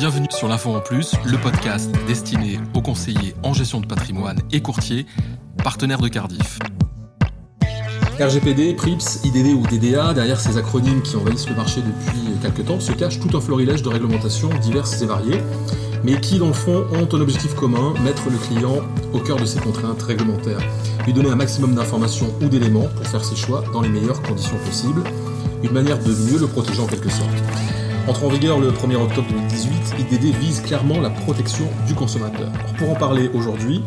Bienvenue sur l'Info en Plus, le podcast destiné aux conseillers en gestion de patrimoine et courtiers, partenaires de Cardiff. RGPD, PRIPS, IDD ou DDA, derrière ces acronymes qui envahissent le marché depuis quelques temps, se cache tout un florilège de réglementations diverses et variées, mais qui, dans le fond, ont un objectif commun, mettre le client au cœur de ses contraintes réglementaires, lui donner un maximum d'informations ou d'éléments pour faire ses choix dans les meilleures conditions possibles, une manière de mieux le protéger en quelque sorte. Entre en vigueur le 1er octobre 2018, IDD vise clairement la protection du consommateur. pour en parler aujourd'hui,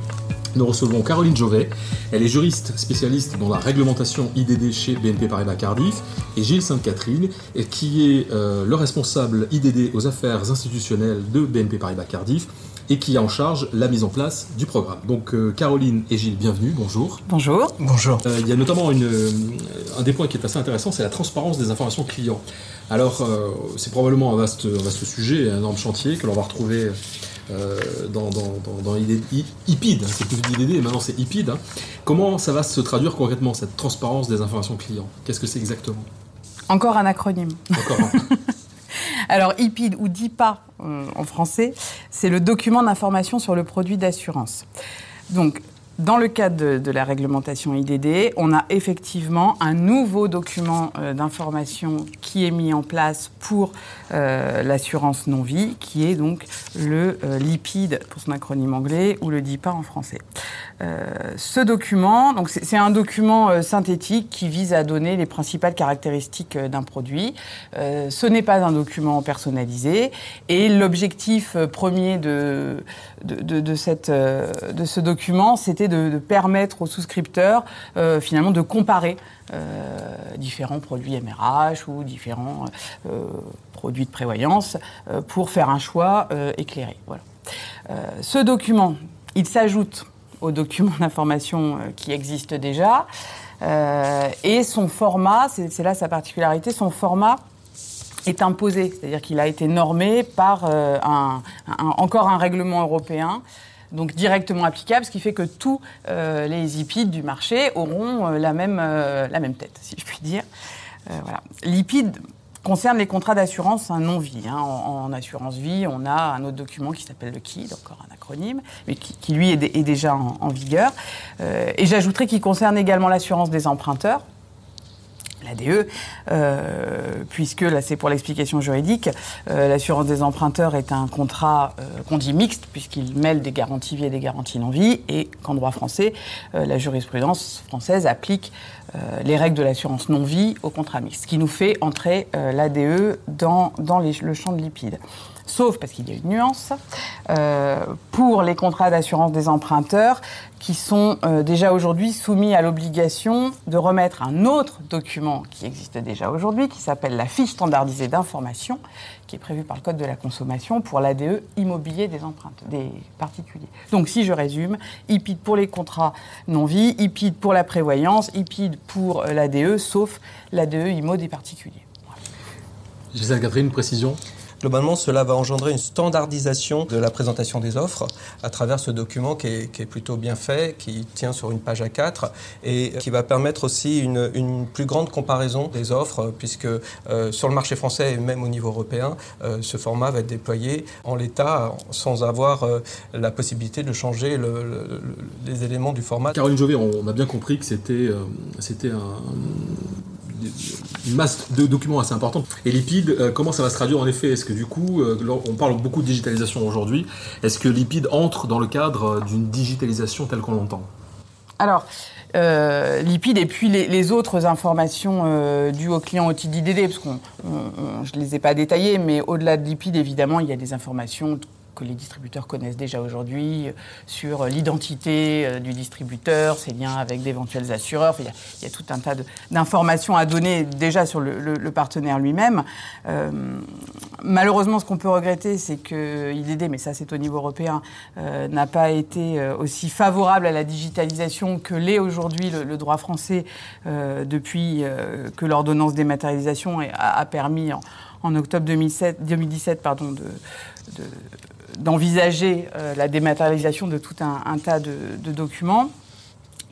nous recevons Caroline Jovet. Elle est juriste spécialiste dans la réglementation IDD chez BNP Paribas Cardiff et Gilles Sainte-Catherine, qui est euh, le responsable IDD aux affaires institutionnelles de BNP Paribas Cardiff et qui a en charge la mise en place du programme. Donc euh, Caroline et Gilles, bienvenue, bonjour. Bonjour. Bonjour. Euh, il y a notamment une, un des points qui est assez intéressant, c'est la transparence des informations clients. Alors c'est probablement un vaste, un vaste sujet, un énorme chantier que l'on va retrouver euh, dans, dans, dans, IPID, hein, c'est plus d'IDD, maintenant c'est IPID. Hein. Comment ça va se traduire concrètement, cette transparence des informations clients? Qu'est-ce que c'est exactement? Encore un acronyme. Encore Alors, IPID ou DIPA euh, en français, c'est le document d'information sur le produit d'assurance. Donc, dans le cadre de, la réglementation IDD, on a effectivement un nouveau document euh, d'information qui est mis en place pour euh, l'assurance non-vie, qui est donc le euh, LIPID pour son acronyme anglais ou le DIPA en français. ce document, donc c'est un document synthétique qui vise à donner les principales caractéristiques d'un produit. ce n'est pas un document personnalisé et l'objectif premier de, de, cette, de ce document, c'était de, permettre aux souscripteurs euh, finalement de comparer euh, différents produits MRH ou différents euh, produits de prévoyance pour faire un choix éclairé. Voilà. ce document, il s'ajoute au document d'information qui existe déjà. et son format, c'est là sa particularité, son format est imposé, c'est-à-dire qu'il a été normé par encore un règlement européen donc directement applicable, ce qui fait que tous euh, les IPID du marché auront euh, la, même, euh, la même tête, si je puis dire. L'IPID concerne les contrats d'assurance non-vie. Hein. En, assurance vie, on a un autre document qui s'appelle le KID, encore un acronyme, mais qui, lui est, déjà en, en vigueur. et j'ajouterais qu'il concerne également l'assurance des emprunteurs, l'ADE, euh, puisque là c'est pour l'explication juridique, euh, l'assurance des emprunteurs est un contrat euh, qu'on dit mixte, puisqu'il mêle des garanties vie et des garanties non-vie, et qu'en droit français, la jurisprudence française applique les règles de l'assurance non-vie au contrat mixte, ce qui nous fait entrer l'ADE dans, dans le champ de lipides sauf parce qu'il y a une nuance, euh, pour les contrats d'assurance des emprunteurs qui sont euh, déjà aujourd'hui soumis à l'obligation de remettre un autre document qui existe déjà aujourd'hui, qui s'appelle la fiche standardisée d'information, qui est prévue par le Code de la consommation pour l'ADE immobilier des des particuliers. Donc si je résume, IPID pour les contrats non-vie, IPID pour la prévoyance, IPID pour euh, l'ADE, sauf l'ADE IMO des particuliers. Gisèle une précision Globalement, cela va engendrer une standardisation de la présentation des offres à travers ce document qui est, plutôt bien fait, qui tient sur une page A4 et qui va permettre aussi une, plus grande comparaison des offres, puisque euh, sur le marché français et même au niveau européen, euh, ce format va être déployé en l'état sans avoir euh, la possibilité de changer les éléments du format. Caroline Jovet, on a bien compris que c'était c'était un une masse de documents assez importante. Et Lipid, euh, comment ça va se traduire en effet? Est-ce que du coup, euh, on parle beaucoup de digitalisation aujourd'hui, est-ce que Lipid entre dans le cadre d'une digitalisation telle qu'on l'entend? Alors, euh, et puis les, autres informations dues aux clients au d'IDD, parce que je ne les ai pas détaillées, mais au-delà de Lipid, évidemment, il y a des informations que les distributeurs connaissent déjà aujourd'hui, euh, sur l'identité euh, du distributeur, ses liens avec d'éventuels assureurs. il, y a, tout un tas d'informations à donner déjà sur le, partenaire lui-même. Euh, malheureusement, ce qu'on peut regretter, c'est que IDD, mais ça c'est au niveau européen, n'a pas été aussi favorable à la digitalisation que l'est aujourd'hui le, droit français depuis que l'ordonnance dématérialisation a, a permis en, octobre 2007, 2017 pardon, de, d'envisager euh, la dématérialisation de tout un, tas de, documents.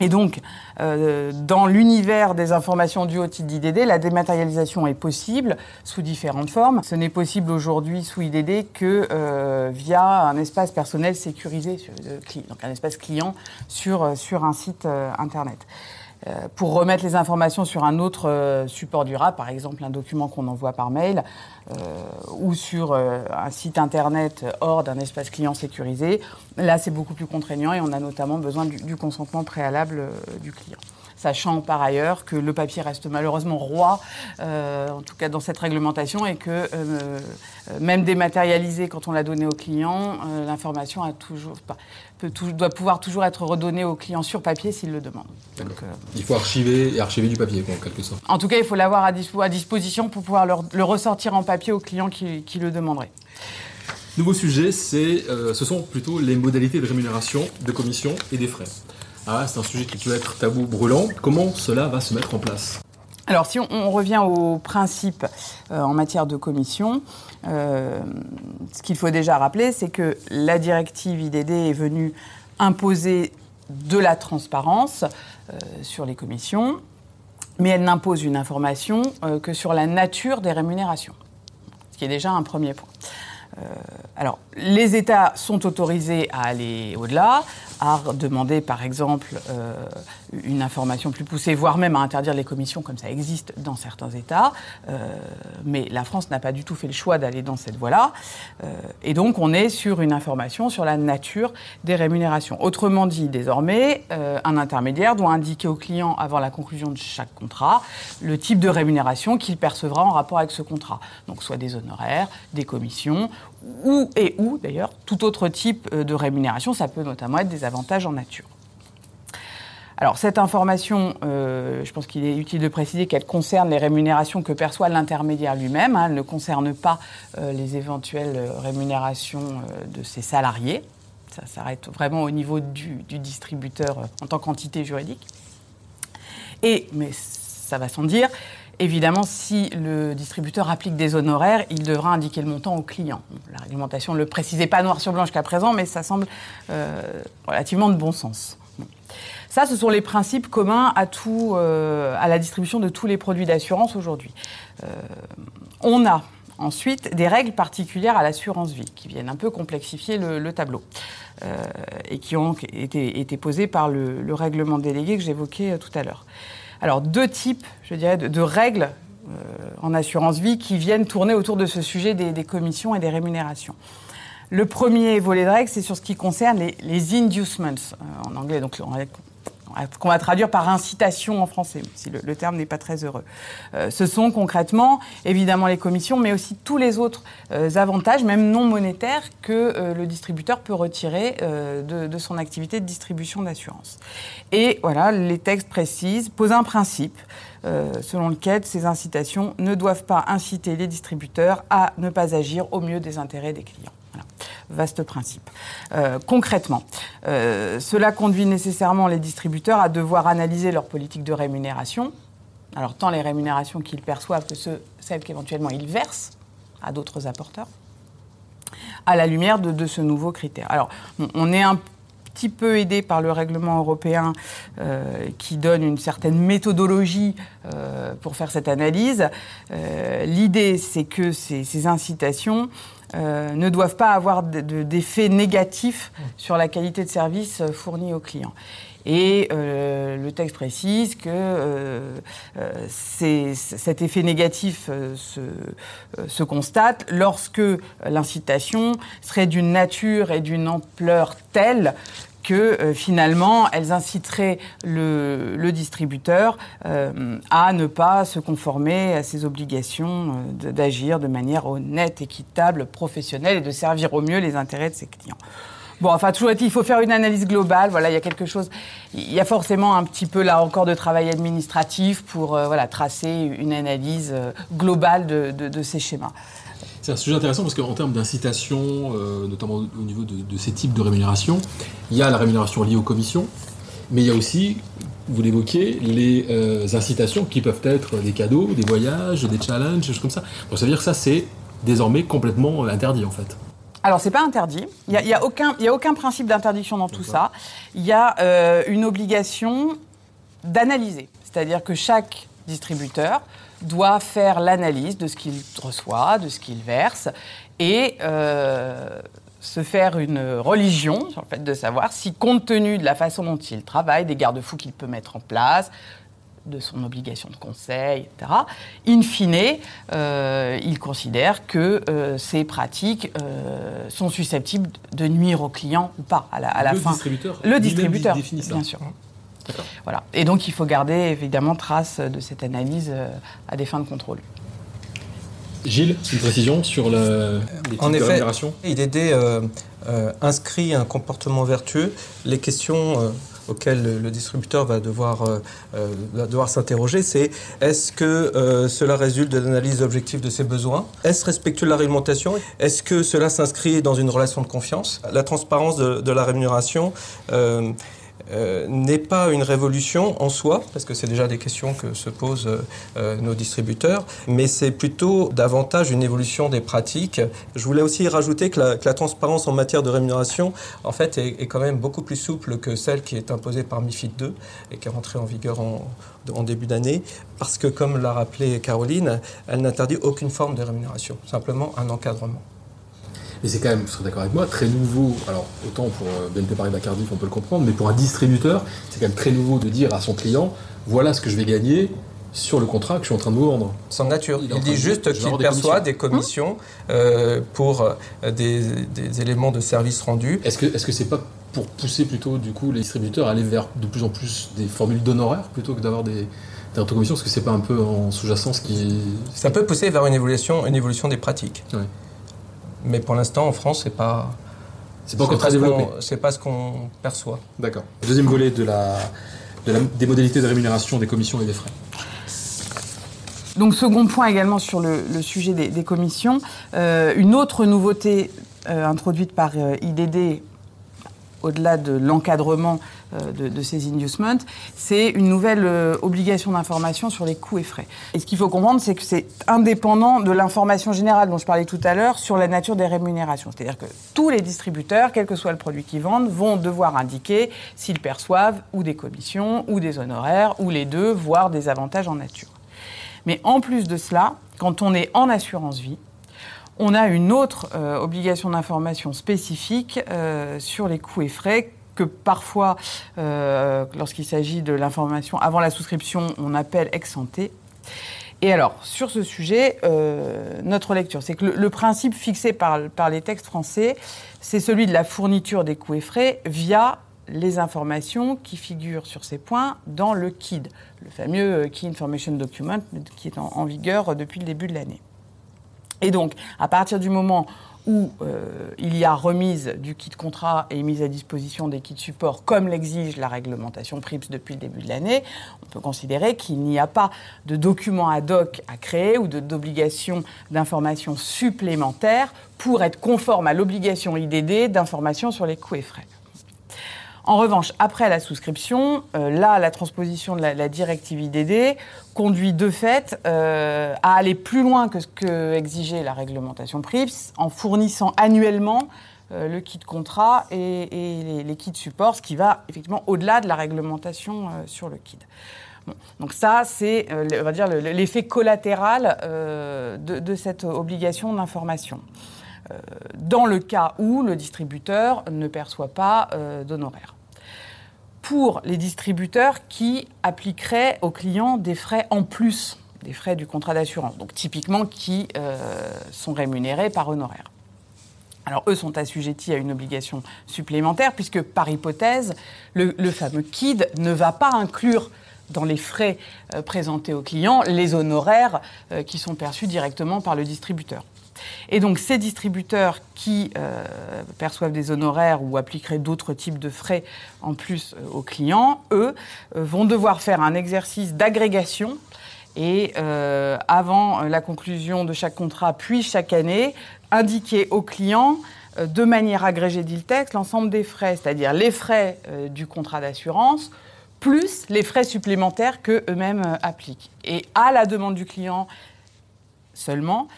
Et donc, euh, dans l'univers des informations du haut titre d'IDD, la dématérialisation est possible sous différentes formes. Ce n'est possible aujourd'hui sous IDD que euh, via un espace personnel sécurisé, donc un espace client sur, sur un site Internet. Euh, pour remettre les informations sur un autre euh, support durable, par exemple un document qu'on envoie par mail, euh, ou sur un site internet hors d'un espace client sécurisé, là c'est beaucoup plus contraignant et on a notamment besoin du consentement préalable du client sachant par ailleurs que le papier reste malheureusement roi, euh, en tout cas dans cette réglementation, et que euh, euh, même dématérialisé quand on l'a donné au client, l'information a toujours, peut doit pouvoir toujours être redonnée au client sur papier s'il le demande. il faut archiver et archiver du papier, en quelque sorte. En tout cas, il faut l'avoir à, disposition pour pouvoir le, ressortir en papier au client qui, qui le demanderait. Nouveau sujet, c'est, ce sont plutôt les modalités de rémunération, de commission et des frais. Ah, c'est un sujet qui peut être tabou brûlant. Comment cela va se mettre en place alors si on, revient au principe euh, en matière de commission, euh, ce qu'il faut déjà rappeler, c'est que la directive IDD est venue imposer de la transparence euh, sur les commissions, mais elle n'impose une information que sur la nature des rémunérations, ce qui est déjà un premier point. alors, les États sont autorisés à aller au-delà, à demander, par exemple, euh, une information plus poussée, voire même à interdire les commissions, comme ça existe dans certains États. Euh, mais la France n'a pas du tout fait le choix d'aller dans cette voie-là. Euh, et donc, on est sur une information sur la nature des rémunérations. Autrement dit, désormais, un intermédiaire doit indiquer au client, avant la conclusion de chaque contrat, le type de rémunération qu'il percevra en rapport avec ce contrat. Donc, soit des honoraires, des commissions, ou et ou d'ailleurs tout autre type de rémunération. Ça peut notamment être des avantages en nature. Alors cette information, euh, je pense qu'il est utile de préciser qu'elle concerne les rémunérations que perçoit l'intermédiaire lui-même. Hein. elle ne concerne pas euh, les éventuelles rémunérations euh, de ses salariés. Ça s'arrête vraiment au niveau du distributeur en tant qu'entité juridique. Et, mais ça va sans dire, Évidemment, si le distributeur applique des honoraires, il devra indiquer le montant au client. La réglementation ne le précisait pas noir sur blanc jusqu'à présent, mais ça semble euh, relativement de bon sens. Ça, ce sont les principes communs euh, à la distribution de tous les produits d'assurance aujourd'hui. Euh, on a ensuite des règles particulières à l'assurance vie qui viennent un peu complexifier le, tableau et qui ont été, posées par le règlement délégué que j'évoquais tout à l'heure. Alors, deux types, je dirais, de, règles euh, en assurance vie qui viennent tourner autour de ce sujet des, commissions et des rémunérations. Le premier volet de règles, c'est sur ce qui concerne les, inducements euh, en anglais. Donc, qu'on va traduire par incitation en français, si le, terme n'est pas très heureux. Euh, ce sont concrètement, évidemment, les commissions, mais aussi tous les autres euh, avantages, même non monétaires, que euh, le distributeur peut retirer de, de, son activité de distribution d'assurance. Et voilà, les textes précisent, posent un principe. selon lequel ces incitations ne doivent pas inciter les distributeurs à ne pas agir au mieux des intérêts des clients. Vaste principe. Euh, concrètement, euh, cela conduit nécessairement les distributeurs à devoir analyser leur politique de rémunération, alors tant les rémunérations qu'ils perçoivent que celles qu'éventuellement ils versent à d'autres apporteurs, à la lumière de, ce nouveau critère. Alors, on, est un petit peu aidé par le règlement européen euh, qui donne une certaine méthodologie pour faire cette analyse. L'idée, c'est que ces incitations euh, ne doivent pas avoir d'effet négatif sur la qualité de service euh, fourni aux clients. Et euh, le texte précise que cet effet négatif se, se, constate lorsque l'incitation serait d'une nature et d'une ampleur telle que euh, finalement, elles inciteraient le, distributeur euh, à ne pas se conformer à ses obligations euh, d'agir de manière honnête, équitable, professionnelle et de servir au mieux les intérêts de ses clients. Bon, enfin, toujours il faut faire une analyse globale. Voilà, il y a quelque chose. Il y a forcément un petit peu là encore de travail administratif pour voilà tracer une analyse globale de ces schémas. C'est un sujet intéressant parce qu'en termes d'incitation, euh, notamment au niveau de, ces types de rémunération, il y a la rémunération liée aux commissions, mais il y a aussi, vous l'évoquez, les euh, incitations qui peuvent être des cadeaux, des voyages, des challenges, des choses comme ça. Donc ça veut dire que ça, c'est désormais complètement interdit en fait. Alors, c'est pas interdit. Il n'y a, y a, aucun, y a aucun principe d'interdiction dans tout ça. Il y a euh, une obligation d'analyser. C'est-à-dire que chaque distributeur doit faire l'analyse de ce qu'il reçoit, de ce qu'il verse, et euh, se faire une religion sur le fait de savoir si, compte tenu de la façon dont il travaille, des garde-fous qu'il peut mettre en place, de son obligation de conseil, etc., in fine, euh, il considère que euh, ces pratiques euh, sont susceptibles de nuire au client ou pas à la, à la le fin. distributeur. Le distributeur, définit ça. bien sûr. D'accord. Voilà. Et donc, il faut garder évidemment trace de cette analyse euh, à des fins de contrôle. Gilles, une précision sur le, les En de effet, euh, euh, inscrit un comportement vertueux. Les questions auxquelles le, distributeur va devoir, euh, euh, devoir s'interroger, c'est est-ce que euh, cela résulte de l'analyse objective de ses besoins? Est-ce respectueux de la réglementation? Est-ce que cela s'inscrit dans une relation de confiance? La transparence de la rémunération euh, n'est pas une révolution en soi, parce que c'est déjà des questions que se posent euh, euh, nos distributeurs, mais c'est plutôt davantage une évolution des pratiques. Je voulais aussi rajouter que la, transparence en matière de rémunération, en fait, est, quand même beaucoup plus souple que celle qui est imposée par MIFID 2 et qui est rentrée en vigueur en début d'année, parce que, comme l'a rappelé Caroline, elle n'interdit aucune forme de rémunération, simplement un encadrement. Mais c'est quand même, vous serez d'accord avec moi, très nouveau. Alors, autant pour euh, BNP Paribas Cardiff, on peut le comprendre, mais pour un distributeur, c'est quand même très nouveau de dire à son client voilà ce que je vais gagner sur le contrat que je suis en train de vous vendre. Sans nature. Il dit juste qu'il des perçoit commissions. des commissions euh, pour euh, des, des éléments de service rendus. Est-ce que est-ce que c'est pas pour pousser plutôt du coup les distributeurs à aller vers de plus en plus des formules d'honoraires plutôt que d'avoir des, des autocommissions? Parce que c'est pas un peu en sous-jacent ce qui. Ça peut pousser vers une évolution, une évolution des pratiques. Ouais. Mais pour l'instant, en France, c'est pas. C'est pas encore très développé. C'est pas ce qu'on perçoit. D'accord. Deuxième volet de la, de la- des modalités de rémunération des commissions et des frais. Donc, second point également sur le, le sujet des, des commissions, euh, une autre nouveauté euh, introduite par euh, IDD, au-delà de l'encadrement euh, de, ces inducements, c'est une nouvelle euh, obligation d'information sur les coûts et frais. Et ce qu'il faut comprendre, c'est que c'est indépendant de l'information générale dont je parlais tout à l'heure sur la nature des rémunérations. C'est-à-dire que tous les distributeurs, quel que soit le produit qu'ils vendent, vont devoir indiquer s'ils perçoivent ou des commissions, ou des honoraires, ou les deux, voire des avantages en nature. Mais en plus de cela, quand on est en assurance vie, on a une autre euh, obligation d'information spécifique euh, sur les coûts et frais que parfois, euh, lorsqu'il s'agit de l'information avant la souscription, on appelle ex ante. Et alors, sur ce sujet, notre lecture, c'est que le, principe fixé par, les textes français, c'est celui de la fourniture des coûts et frais via les informations qui figurent sur ces points dans le KID, le fameux Key Information Document qui est en vigueur depuis le début de l'année. Et donc, à partir du moment où euh, il y a remise du kit contrat et mise à disposition des kits support, comme l'exige la réglementation PRIPS depuis le début de l'année, on peut considérer qu'il n'y a pas de document ad hoc à créer ou d'obligation d'information supplémentaire pour être conforme à l'obligation IDD d'information sur les coûts et frais. En revanche, après la souscription, euh, là, la transposition de la, directive IDD conduit de fait euh, à aller plus loin que ce que exigeait la réglementation PRIPS en fournissant annuellement euh, le kit contrat et, les, kits support, ce qui va effectivement au-delà de la réglementation sur le kit. Donc ça, c'est, l'effet collatéral de, cette obligation d'information dans le cas où le distributeur ne perçoit pas euh, d'honoraires. Pour les distributeurs qui appliqueraient aux clients des frais en plus des frais du contrat d'assurance, donc typiquement qui euh, sont rémunérés par honoraires. Alors eux sont assujettis à une obligation supplémentaire puisque par hypothèse, le, fameux KID ne va pas inclure dans les frais euh, présentés aux clients les honoraires euh, qui sont perçus directement par le distributeur. Et donc ces distributeurs qui euh, perçoivent des honoraires ou appliqueraient d'autres types de frais en plus euh, aux clients, eux, euh, vont devoir faire un exercice d'agrégation et avant la conclusion de chaque contrat, puis chaque année, indiquer aux clients de manière agrégée, dit texte, l'ensemble des frais, c'est-à-dire les frais du contrat d'assurance, plus les frais supplémentaires que eux-mêmes appliquent. Et à la demande du client seulement,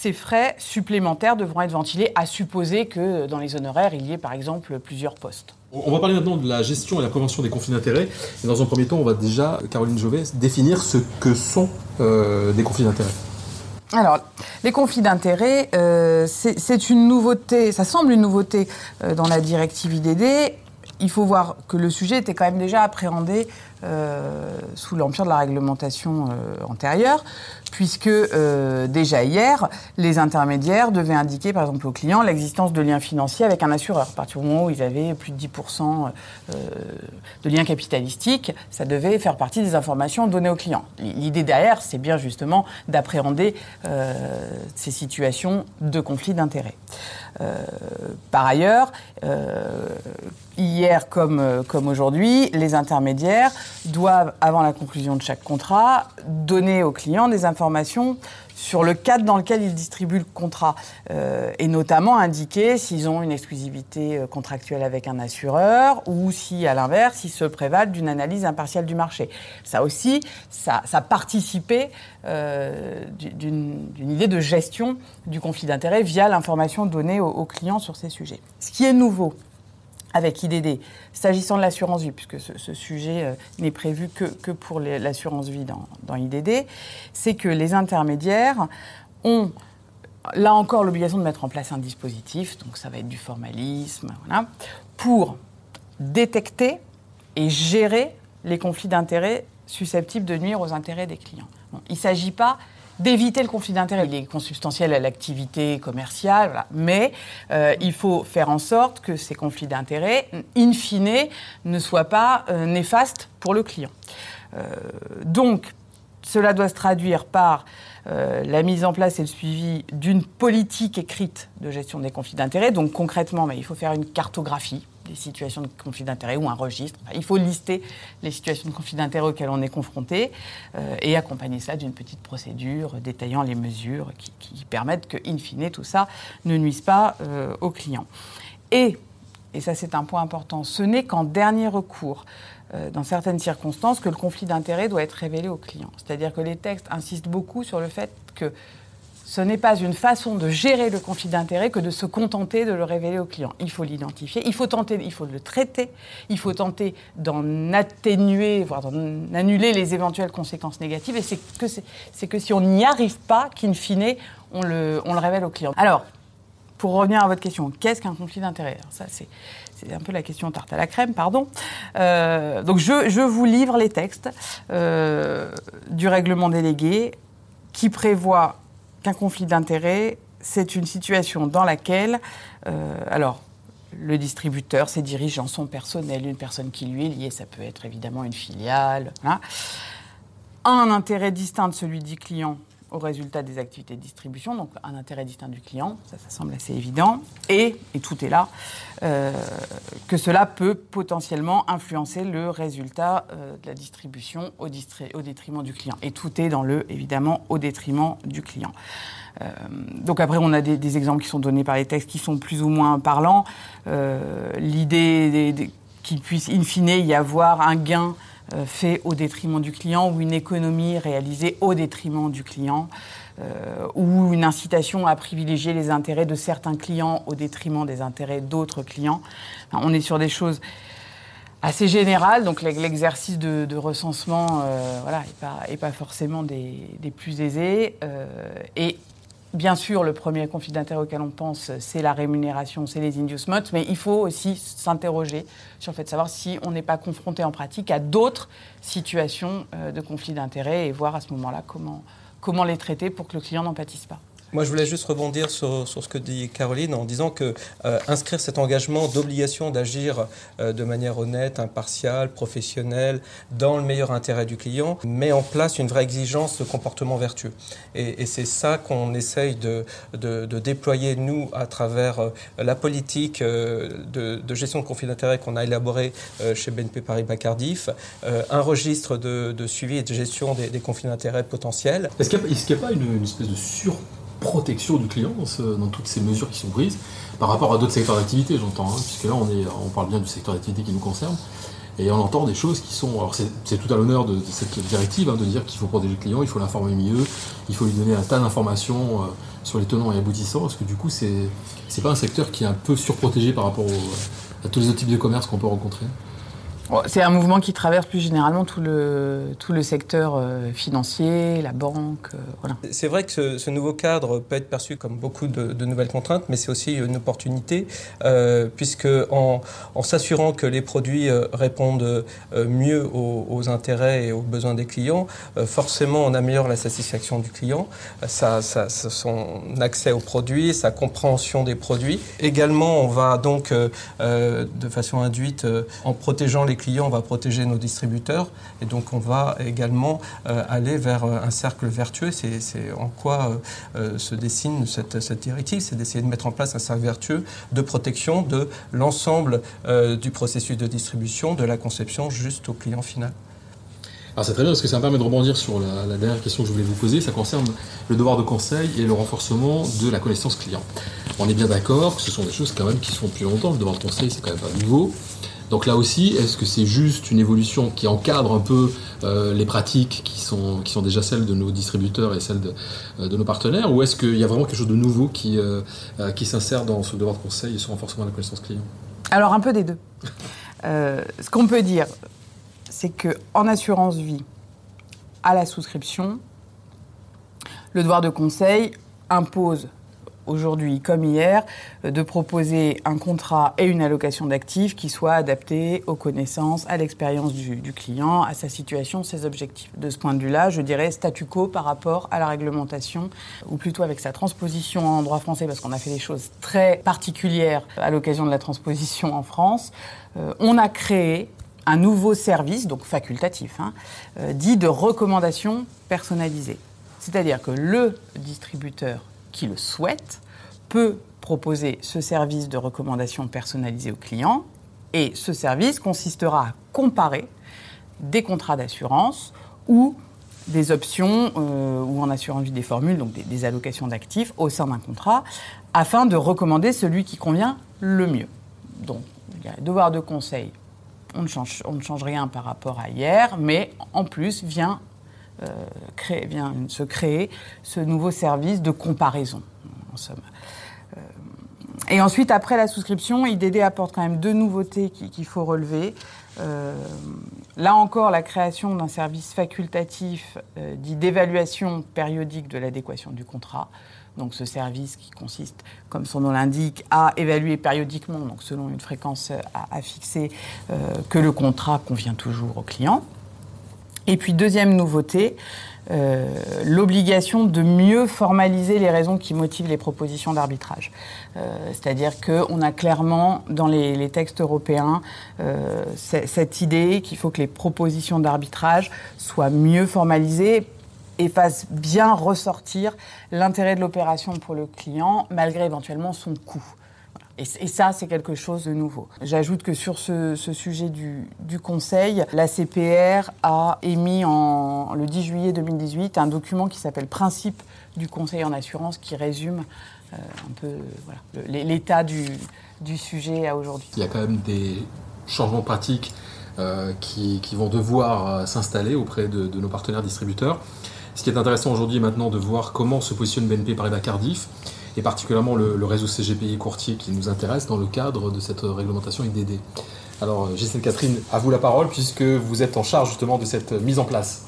ces frais supplémentaires devront être ventilés, à supposer que dans les honoraires, il y ait par exemple plusieurs postes. On va parler maintenant de la gestion et la prévention des conflits d'intérêts. Et dans un premier temps, on va déjà, Caroline Jovet, définir ce que sont euh, des conflits d'intérêts. Alors, les conflits d'intérêts, euh, c'est une nouveauté, ça semble une nouveauté euh, dans la directive IDD. Il faut voir que le sujet était quand même déjà appréhendé euh, sous l'empire de la réglementation euh, antérieure, puisque euh, déjà hier, les intermédiaires devaient indiquer, par exemple, aux clients l'existence de liens financiers avec un assureur. À partir du moment où ils avaient plus de 10% de liens capitalistiques, ça devait faire partie des informations données aux clients. L'idée derrière, c'est bien justement d'appréhender ces situations de conflit d'intérêts. par ailleurs, hier comme, comme aujourd'hui, les intermédiaires doivent, avant la conclusion de chaque contrat, donner aux clients des informations sur le cadre dans lequel ils distribuent le contrat, euh, et notamment indiquer s'ils ont une exclusivité euh, contractuelle avec un assureur ou si, à l'inverse, ils se prévalent d'une analyse impartiale du marché. Ça aussi, ça, ça participait euh, d'une idée de gestion du conflit d'intérêts via l'information donnée aux clients sur ces sujets. Ce qui est nouveau, avec IDD. S'agissant de l'assurance vie, puisque ce, sujet euh, n'est prévu que, pour l'assurance vie dans, IDD, c'est que les intermédiaires ont là encore l'obligation de mettre en place un dispositif, donc ça va être du formalisme, pour détecter et gérer les conflits d'intérêts susceptibles de nuire aux intérêts des clients. il ne s'agit pas d'éviter le conflit d'intérêts. Il est consubstantiel à l'activité commerciale, mais euh, il faut faire en sorte que ces conflits d'intérêts, in fine, ne soient pas euh, néfastes pour le client. Euh, donc, cela doit se traduire par la mise en place et le suivi d'une politique écrite de gestion des conflits d'intérêts. Donc concrètement, mais il faut faire une cartographie des situations de conflit d'intérêt ou un registre. il faut lister les situations de conflit d'intérêt auxquelles on est confronté euh, et accompagner ça d'une petite procédure détaillant les mesures qui, permettent que, in fine, tout ça ne nuise pas euh, au client. Et, et ça c'est un point important, ce n'est qu'en dernier recours, euh, dans certaines circonstances, que le conflit d'intérêt doit être révélé au client. C'est-à-dire que les textes insistent beaucoup sur le fait que ce n'est pas une façon de gérer le conflit d'intérêt que de se contenter de le révéler au client. Il faut l'identifier, il faut tenter, il faut le traiter, il faut tenter d'en atténuer, voire d'en annuler les éventuelles conséquences négatives. Et c'est que, c'est que si on n'y arrive pas, qu'in fine, on le, on le révèle au client. Alors, pour revenir à votre question, qu'est-ce qu'un conflit d'intérêt Ça, c'est, un peu la question tarte à la crème, pardon. Euh, donc, je, je, vous livre les textes euh, du règlement délégué qui prévoit qu'un conflit d'intérêts, c'est une situation dans laquelle, euh, alors, le distributeur, ses dirigeants, son personnel, une personne qui lui est liée, ça peut être évidemment une filiale, hein, a un intérêt distinct de celui du client au résultat des activités de distribution, donc un intérêt distinct du client, ça, semble assez évident, et, tout est là, euh, que cela peut potentiellement influencer le résultat euh, de la distribution au, détriment du client. Et tout est dans le, évidemment, au détriment du client. Euh, donc après, on a des, des, exemples qui sont donnés par les textes qui sont plus ou moins parlants. L'idée qu'il puisse, in fine, y avoir un gain fait au détriment du client ou une économie réalisée au détriment du client euh, ou une incitation à privilégier les intérêts de certains clients au détriment des intérêts d'autres clients. on est sur des choses assez générales, donc l'exercice de, recensement euh, voilà, n'est pas, pas, forcément des, des plus aisés. et Bien sûr, le premier conflit d'intérêt auquel on pense, c'est la rémunération, c'est les inducements, mais il faut aussi s'interroger sur le fait de savoir si on n'est pas confronté en pratique à d'autres situations euh, de conflit d'intérêt et voir à ce moment-là comment, comment les traiter pour que le client n'en pâtisse pas. Moi, je voulais juste rebondir sur, ce que dit Caroline en disant que euh, inscrire cet engagement d'obligation d'agir euh, de manière honnête, impartiale, professionnelle, dans le meilleur intérêt du client, met en place une vraie exigence de comportement vertueux. Et, c'est ça qu'on essaye de, de, déployer, nous, à travers euh, la politique de, gestion de conflits d'intérêts qu'on a élaborée chez BNP Paribas Cardiff, un registre de, suivi et de gestion des, conflits d'intérêts potentiels. Est-ce qu'il n'y a, pas une, une espèce de sur protection du client dans, toutes ces mesures qui sont prises, par rapport à d'autres secteurs d'activité, j'entends, hein, puisque là on, est, on parle bien du secteur d'activité qui nous concerne. Et on entend des choses qui sont. Alors, c'est tout à l'honneur de, cette directive, hein, de dire qu'il faut protéger le client, il faut l'informer mieux, il faut lui donner un tas d'informations euh, sur les tenants et aboutissants, parce que du coup, c'est pas un secteur qui est un peu surprotégé par rapport à tous les autres types de commerce qu'on peut rencontrer. C'est un mouvement qui traverse plus généralement tout le, tout le secteur euh, financier, la banque. Euh. C'est vrai que ce, nouveau cadre peut être perçu comme beaucoup de, nouvelles contraintes, mais c'est aussi une opportunité, euh, puisque en, en s'assurant que les produits répondent mieux aux, intérêts et aux besoins des clients, forcément on améliore la satisfaction du client, son accès aux produits, sa compréhension des produits. Également, on va donc de façon induite, en protégeant les clients, on va protéger nos distributeurs et donc on va également euh, aller vers euh, un cercle vertueux. C'est en quoi euh, se dessine cette, cette directive, c'est d'essayer de mettre en place un cercle vertueux de protection de l'ensemble du processus de distribution, de la conception juste au client final. Alors c'est très bien parce que ça me permet de rebondir sur la, la, dernière question que je voulais vous poser. Ça concerne le devoir de conseil et le renforcement de la connaissance client. On est bien d'accord que ce sont des choses quand même qui sont depuis longtemps. Le devoir de conseil, c'est quand même pas nouveau. Donc là aussi, est-ce que c'est juste une évolution qui encadre un peu euh, les pratiques qui sont, qui sont déjà celles de nos distributeurs et celles de, euh, nos partenaires, ou est-ce qu'il y a vraiment quelque chose de nouveau qui, euh, qui s'insère dans ce devoir de conseil et ce renforcement de la connaissance client? Alors un peu des deux. ce qu'on peut dire, c'est qu'en assurance vie, à la souscription, le devoir de conseil impose aujourd'hui comme hier, euh, de proposer un contrat et une allocation d'actifs qui soient adaptés aux connaissances, à l'expérience du, client, à sa situation, ses objectifs. De ce point de vue-là, je dirais statu quo par rapport à la réglementation, ou plutôt avec sa transposition en droit français, parce qu'on a fait des choses très particulières à l'occasion de la transposition en France. Euh, on a créé un nouveau service, donc facultatif, hein, euh, dit de recommandation personnalisée. C'est-à-dire que le distributeur qui le souhaite peut proposer ce service de recommandation personnalisée au client et ce service consistera à comparer des contrats d'assurance ou des options euh, ou en assurant vie des formules, donc des, allocations d'actifs au sein d'un contrat, afin de recommander celui qui convient le mieux. Donc, il y a devoir de conseil, on ne, change, rien par rapport à hier, mais en plus vient créer, vient se créer ce nouveau service de comparaison. Euh, et ensuite, après la souscription, IDD apporte quand même deux nouveautés qu'il faut relever. Euh, là encore, la création d'un service facultatif dit d'évaluation périodique de l'adéquation du contrat. Donc ce service qui consiste, comme son nom l'indique, à évaluer périodiquement, donc selon une fréquence à, fixer, que le contrat convient toujours au client. Et puis deuxième nouveauté, euh, l'obligation de mieux formaliser les raisons qui motivent les propositions d'arbitrage. Euh, c'est-à-dire qu'on a clairement dans les, textes européens euh, cette idée qu'il faut que les propositions d'arbitrage soient mieux formalisées et fassent bien ressortir l'intérêt de l'opération pour le client malgré éventuellement son coût. Et, ça, c'est quelque chose de nouveau. J'ajoute que sur ce, sujet du, Conseil, la CPR a émis en, le 10 juillet 2018 un document qui s'appelle Principe du Conseil en assurance qui résume euh, un peu l'état du, sujet à aujourd'hui. Il y a quand même des changements pratiques euh, qui, vont devoir euh, s'installer auprès de, de, nos partenaires distributeurs. Ce qui est intéressant aujourd'hui maintenant de voir comment se positionne BNP Paribas Cardiff et particulièrement le, réseau CGPI courtier qui nous intéresse dans le cadre de cette réglementation IDD. Alors, Gisèle Catherine, à vous la parole puisque vous êtes en charge justement de cette mise en place.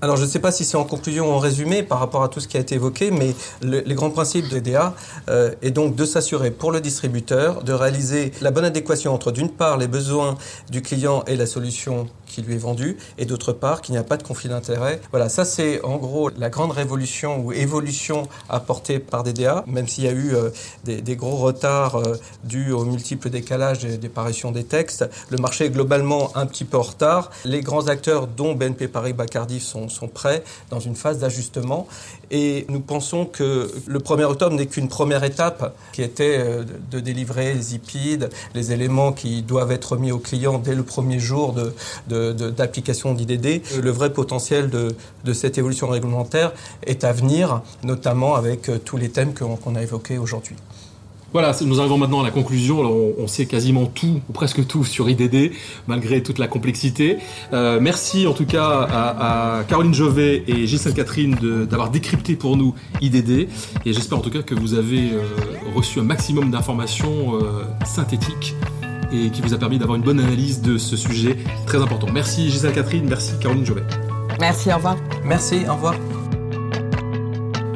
Alors je ne sais pas si c'est en conclusion ou en résumé par rapport à tout ce qui a été évoqué, mais les grands principes de DA euh, est donc de s'assurer pour le distributeur de réaliser la bonne adéquation entre d'une part les besoins du client et la solution qui lui est vendu, et d'autre part qu'il n'y a pas de conflit d'intérêt. Voilà, ça c'est en gros la grande révolution ou évolution apportée par DDA, même s'il y a eu euh, des, gros retards euh, dus aux multiples décalages des, des, parutions des textes. Le marché est globalement un petit peu en retard. Les grands acteurs, dont BNP Paribas Cardiff, sont, sont prêts dans une phase d'ajustement. Et nous pensons que le 1er octobre n'est qu'une première étape qui était euh, de délivrer les IPID, les éléments qui doivent être mis au client dès le premier jour de, de d'application d'IDD. Le vrai potentiel de, cette évolution réglementaire est à venir, notamment avec euh, tous les thèmes qu'on a évoqués aujourd'hui. Voilà, nous arrivons maintenant à la conclusion. Alors, on, sait quasiment tout, ou presque tout, sur IDD, malgré toute la complexité. Euh, merci en tout cas à, Caroline Jovet et Gisèle Catherine d'avoir décrypté pour nous IDD. Et j'espère en tout cas que vous avez euh, reçu un maximum d'informations euh, synthétiques et qui vous a permis d'avoir une bonne analyse de ce sujet très important. Merci Gisèle Catherine, merci Caroline Jovet. Merci, au revoir. Merci, au revoir.